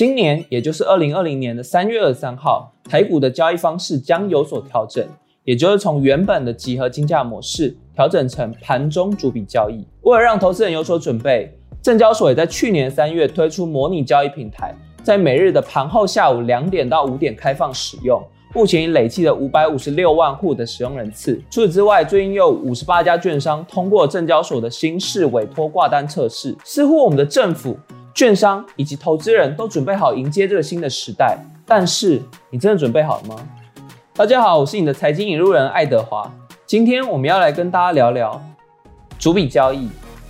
今年，也就是二零二零年的三月二十三号，台股的交易方式将有所调整，也就是从原本的集合竞价模式调整成盘中逐笔交易。为了让投资人有所准备，证交所也在去年三月推出模拟交易平台，在每日的盘后下午两点到五点开放使用。目前已累计了五百五十六万户的使用人次。除此之外，最近又五十八家券商通过证交所的新式委托挂单测试。似乎我们的政府、券商以及投资人都准备好迎接这个新的时代。但是，你真的准备好了吗？大家好，我是你的财经引路人爱德华。今天我们要来跟大家聊聊逐笔交易。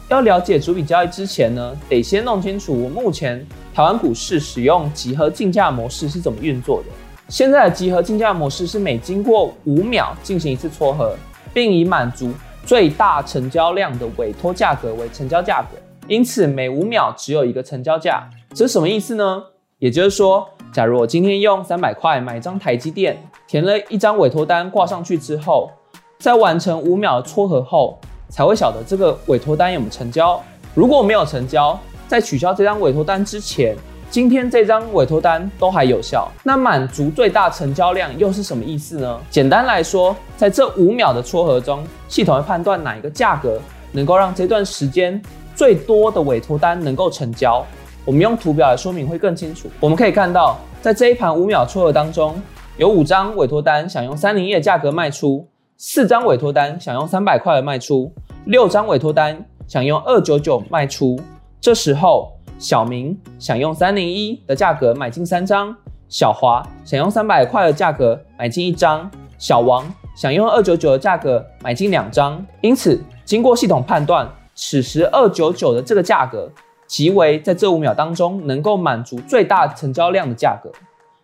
要了解逐笔交易之前呢，得先弄清楚目前台湾股市使用集合竞价模式是怎么运作的。现在的集合竞价模式是每经过五秒进行一次撮合，并以满足最大成交量的委托价格为成交价格，因此每五秒只有一个成交价。这是什么意思呢？也就是说，假如我今天用三百块买一张台积电，填了一张委托单挂上去之后，在完成五秒的撮合后，才会晓得这个委托单有没有成交。如果没有成交，在取消这张委托单之前。今天这张委托单都还有效，那满足最大成交量又是什么意思呢？简单来说，在这五秒的撮合中，系统会判断哪一个价格能够让这段时间最多的委托单能够成交。我们用图表来说明会更清楚。我们可以看到，在这一盘五秒撮合当中，有五张委托单想用三零一的价格卖出，四张委托单想用三百块的卖出，六张委托单想用二九九卖出。这时候。小明想用三零一的价格买进三张，小华想用三百块的价格买进一张，小王想用二九九的价格买进两张。因此，经过系统判断，此时二九九的这个价格即为在这五秒当中能够满足最大成交量的价格，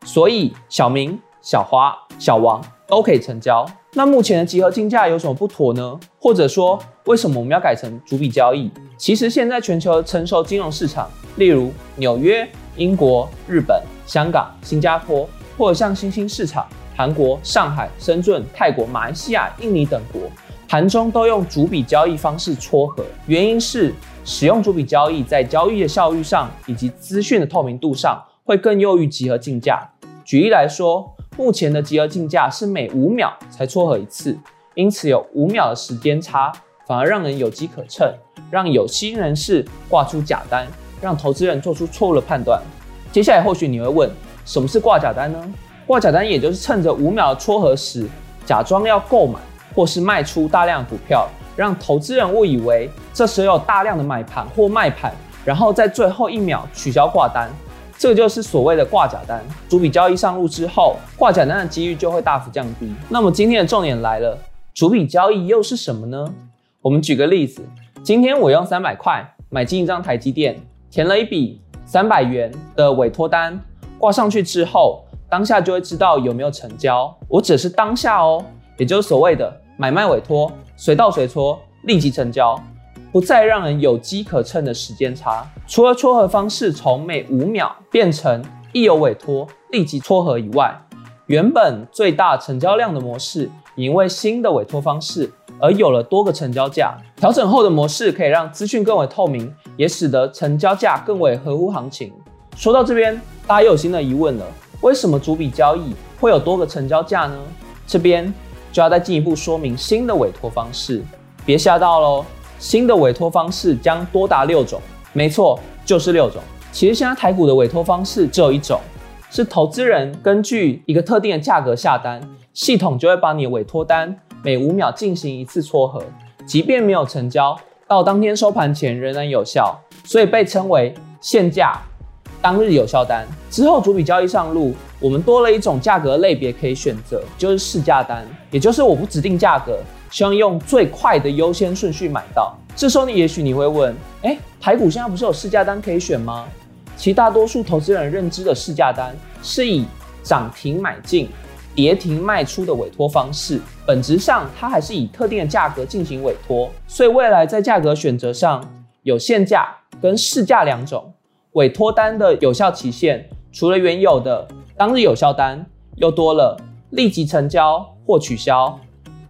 所以小明、小花、小王都可以成交。那目前的集合竞价有什么不妥呢？或者说，为什么我们要改成逐笔交易？其实现在全球成熟金融市场，例如纽约、英国、日本、香港、新加坡，或者像新兴市场韩国、上海、深圳、泰国、马来西亚、印尼等国，盘中都用逐笔交易方式撮合。原因是使用逐笔交易在交易的效率上以及资讯的透明度上，会更优于集合竞价。举例来说。目前的集合竞价是每五秒才撮合一次，因此有五秒的时间差，反而让人有机可乘，让有心人士挂出假单，让投资人做出错误的判断。接下来或许你会问，什么是挂假单呢？挂假单也就是趁着五秒的撮合时，假装要购买或是卖出大量股票，让投资人误以为这时有大量的买盘或卖盘，然后在最后一秒取消挂单。这就是所谓的挂假单，主笔交易上路之后，挂假单的几率就会大幅降低。那么今天的重点来了，主笔交易又是什么呢？我们举个例子，今天我用三百块买进一张台积电，填了一笔三百元的委托单，挂上去之后，当下就会知道有没有成交。我只是当下哦，也就是所谓的买卖委托，随到随撮，立即成交。不再让人有机可乘的时间差。除了撮合方式从每五秒变成一有委托立即撮合以外，原本最大成交量的模式，因为新的委托方式而有了多个成交价。调整后的模式可以让资讯更为透明，也使得成交价更为合乎行情。说到这边，大家又有新的疑问了：为什么逐笔交易会有多个成交价呢？这边就要再进一步说明新的委托方式。别吓到喽！新的委托方式将多达六种，没错，就是六种。其实现在台股的委托方式只有一种，是投资人根据一个特定的价格下单，系统就会把你委托单每五秒进行一次撮合，即便没有成交，到当天收盘前仍然有效，所以被称为限价当日有效单。之后逐笔交易上路，我们多了一种价格类别可以选择，就是市价单，也就是我不指定价格。希望用最快的优先顺序买到。这时候你也许你会问：哎，台股现在不是有市价单可以选吗？其大多数投资人认知的市价单是以涨停买进、跌停卖出的委托方式，本质上它还是以特定的价格进行委托。所以未来在价格选择上有限价跟市价两种委托单的有效期限，除了原有的当日有效单，又多了立即成交或取消。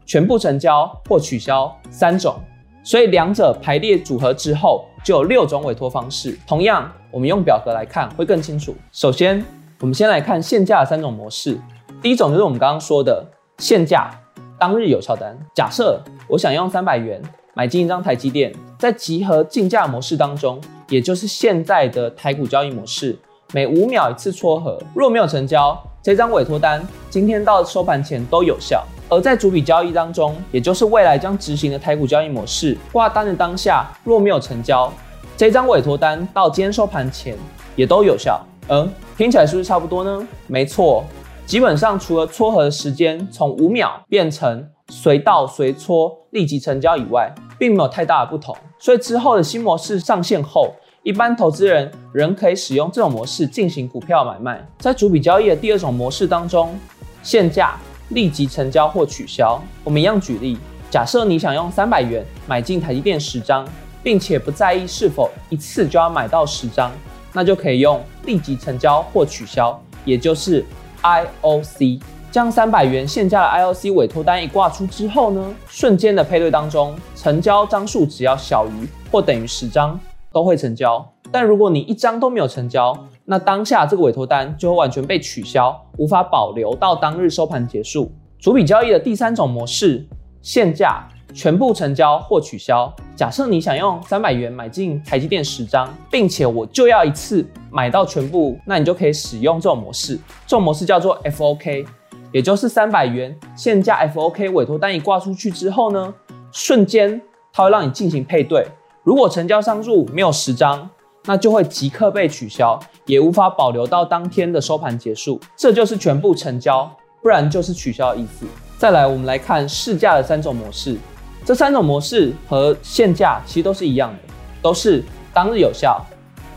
全部成交或取消三种，所以两者排列组合之后，就有六种委托方式。同样，我们用表格来看会更清楚。首先，我们先来看限价的三种模式。第一种就是我们刚刚说的限价当日有效单。假设我想用三百元买进一张台积电，在集合竞价模式当中，也就是现在的台股交易模式，每五秒一次撮合，若没有成交，这张委托单今天到收盘前都有效。而在主笔交易当中，也就是未来将执行的台股交易模式，挂单的当下若没有成交，这张委托单到今天收盘前也都有效。嗯，听起来是不是差不多呢？没错，基本上除了撮合的时间从五秒变成随到随撮立即成交以外，并没有太大的不同。所以之后的新模式上线后，一般投资人仍可以使用这种模式进行股票买卖。在主笔交易的第二种模式当中，限价。立即成交或取消。我们一样举例，假设你想用三百元买进台积电十张，并且不在意是否一次就要买到十张，那就可以用立即成交或取消，也就是 IOC。将三百元限价的 IOC 委托单一挂出之后呢，瞬间的配对当中，成交张数只要小于或等于十张都会成交。但如果你一张都没有成交，那当下这个委托单就会完全被取消，无法保留到当日收盘结束。主笔交易的第三种模式，限价全部成交或取消。假设你想用三百元买进台积电十张，并且我就要一次买到全部，那你就可以使用这种模式。这种模式叫做 FOK，也就是三百元限价 FOK 委托单一挂出去之后呢，瞬间它会让你进行配对。如果成交商入没有十张。那就会即刻被取消，也无法保留到当天的收盘结束，这就是全部成交，不然就是取消的意思。再来，我们来看市价的三种模式，这三种模式和限价其实都是一样的，都是当日有效、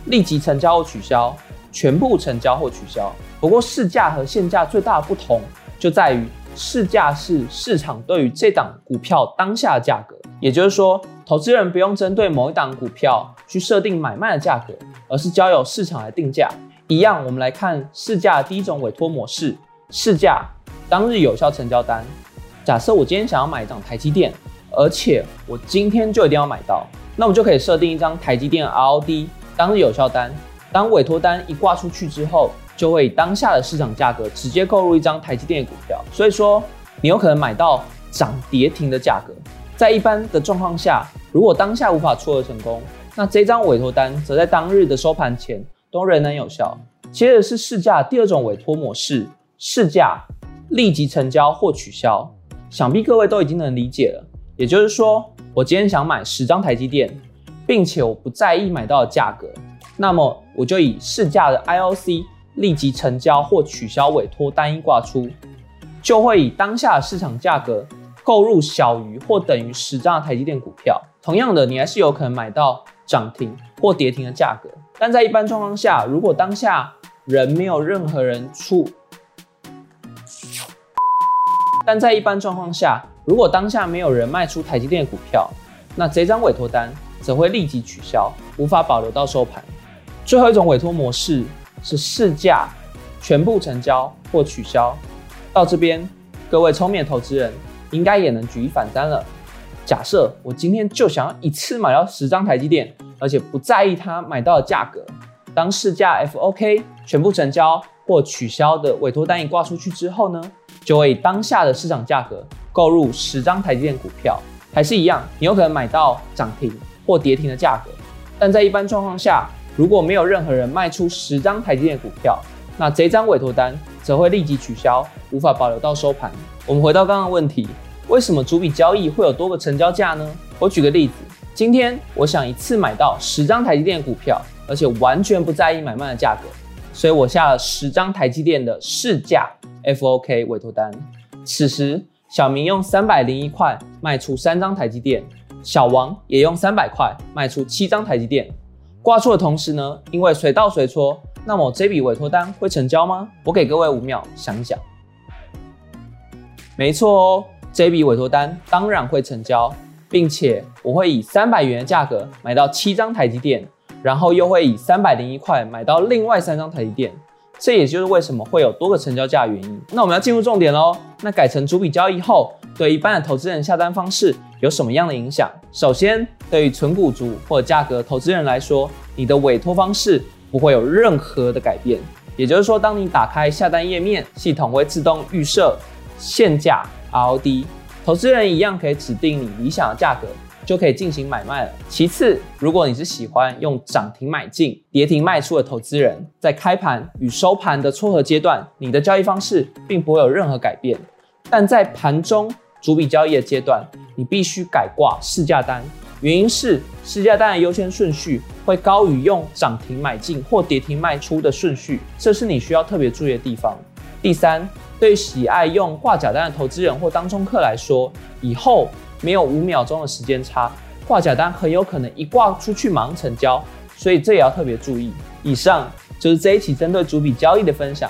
立即成交或取消、全部成交或取消。不过市价和限价最大的不同就在于，市价是市场对于这档股票当下的价格，也就是说，投资人不用针对某一档股票。去设定买卖的价格，而是交由市场来定价。一样，我们来看市价第一种委托模式，市价当日有效成交单。假设我今天想要买一张台积电，而且我今天就一定要买到，那我就可以设定一张台积电 ROD 当日有效单。当委托单一挂出去之后，就会以当下的市场价格直接购入一张台积电的股票。所以说，你有可能买到涨跌停的价格。在一般的状况下，如果当下无法撮合成功，那这张委托单则在当日的收盘前都仍能有效。接着是市价第二种委托模式，市价立即成交或取消。想必各位都已经能理解了。也就是说，我今天想买十张台积电，并且我不在意买到的价格，那么我就以市价的 IOC 立即成交或取消委托单一挂出，就会以当下的市场价格购入小于或等于十张的台积电股票。同样的，你还是有可能买到。涨停或跌停的价格，但在一般状况下，如果当下人没有任何人出，但在一般状况下，如果当下没有人卖出台积电股票，那这张委托单则会立即取消，无法保留到收盘。最后一种委托模式是市价全部成交或取消。到这边，各位聪明的投资人应该也能举一反三了。假设我今天就想要一次买到十张台积电，而且不在意它买到的价格，当市价 FOK 全部成交或取消的委托单一挂出去之后呢，就会以当下的市场价格购入十张台积电股票，还是一样，你有可能买到涨停或跌停的价格。但在一般状况下，如果没有任何人卖出十张台积电股票，那这张委托单则会立即取消，无法保留到收盘。我们回到刚刚的问题。为什么主笔交易会有多个成交价呢？我举个例子，今天我想一次买到十张台积电股票，而且完全不在意买卖的价格，所以我下了十张台积电的市价 FOK 委托单。此时，小明用三百零一块卖出三张台积电，小王也用三百块卖出七张台积电。挂出的同时呢，因为随到随戳，那么这笔委托单会成交吗？我给各位五秒想一想。没错哦。这笔委托单当然会成交，并且我会以三百元的价格买到七张台积电，然后又会以三百零一块买到另外三张台积电。这也就是为什么会有多个成交价的原因。那我们要进入重点喽。那改成逐笔交易后，对一般的投资人下单方式有什么样的影响？首先，对于纯股族或价格投资人来说，你的委托方式不会有任何的改变。也就是说，当你打开下单页面，系统会自动预设现价 ROD，投资人一样可以指定你理想的价格。就可以进行买卖了。其次，如果你是喜欢用涨停买进、跌停卖出的投资人，在开盘与收盘的撮合阶段，你的交易方式并不会有任何改变。但在盘中逐笔交易的阶段，你必须改挂市价单，原因是市价单的优先顺序会高于用涨停买进或跌停卖出的顺序，这是你需要特别注意的地方。第三，对喜爱用挂假单的投资人或当中客来说，以后。没有五秒钟的时间差，挂假单很有可能一挂出去忙成交，所以这也要特别注意。以上就是这一期针对主笔交易的分享。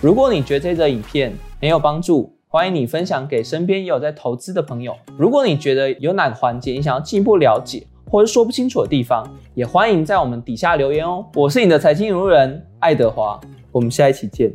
如果你觉得这则影片很有帮助，欢迎你分享给身边也有在投资的朋友。如果你觉得有哪个环节你想要进一步了解，或是说不清楚的地方，也欢迎在我们底下留言哦。我是你的财经引路人爱德华，我们下一期见。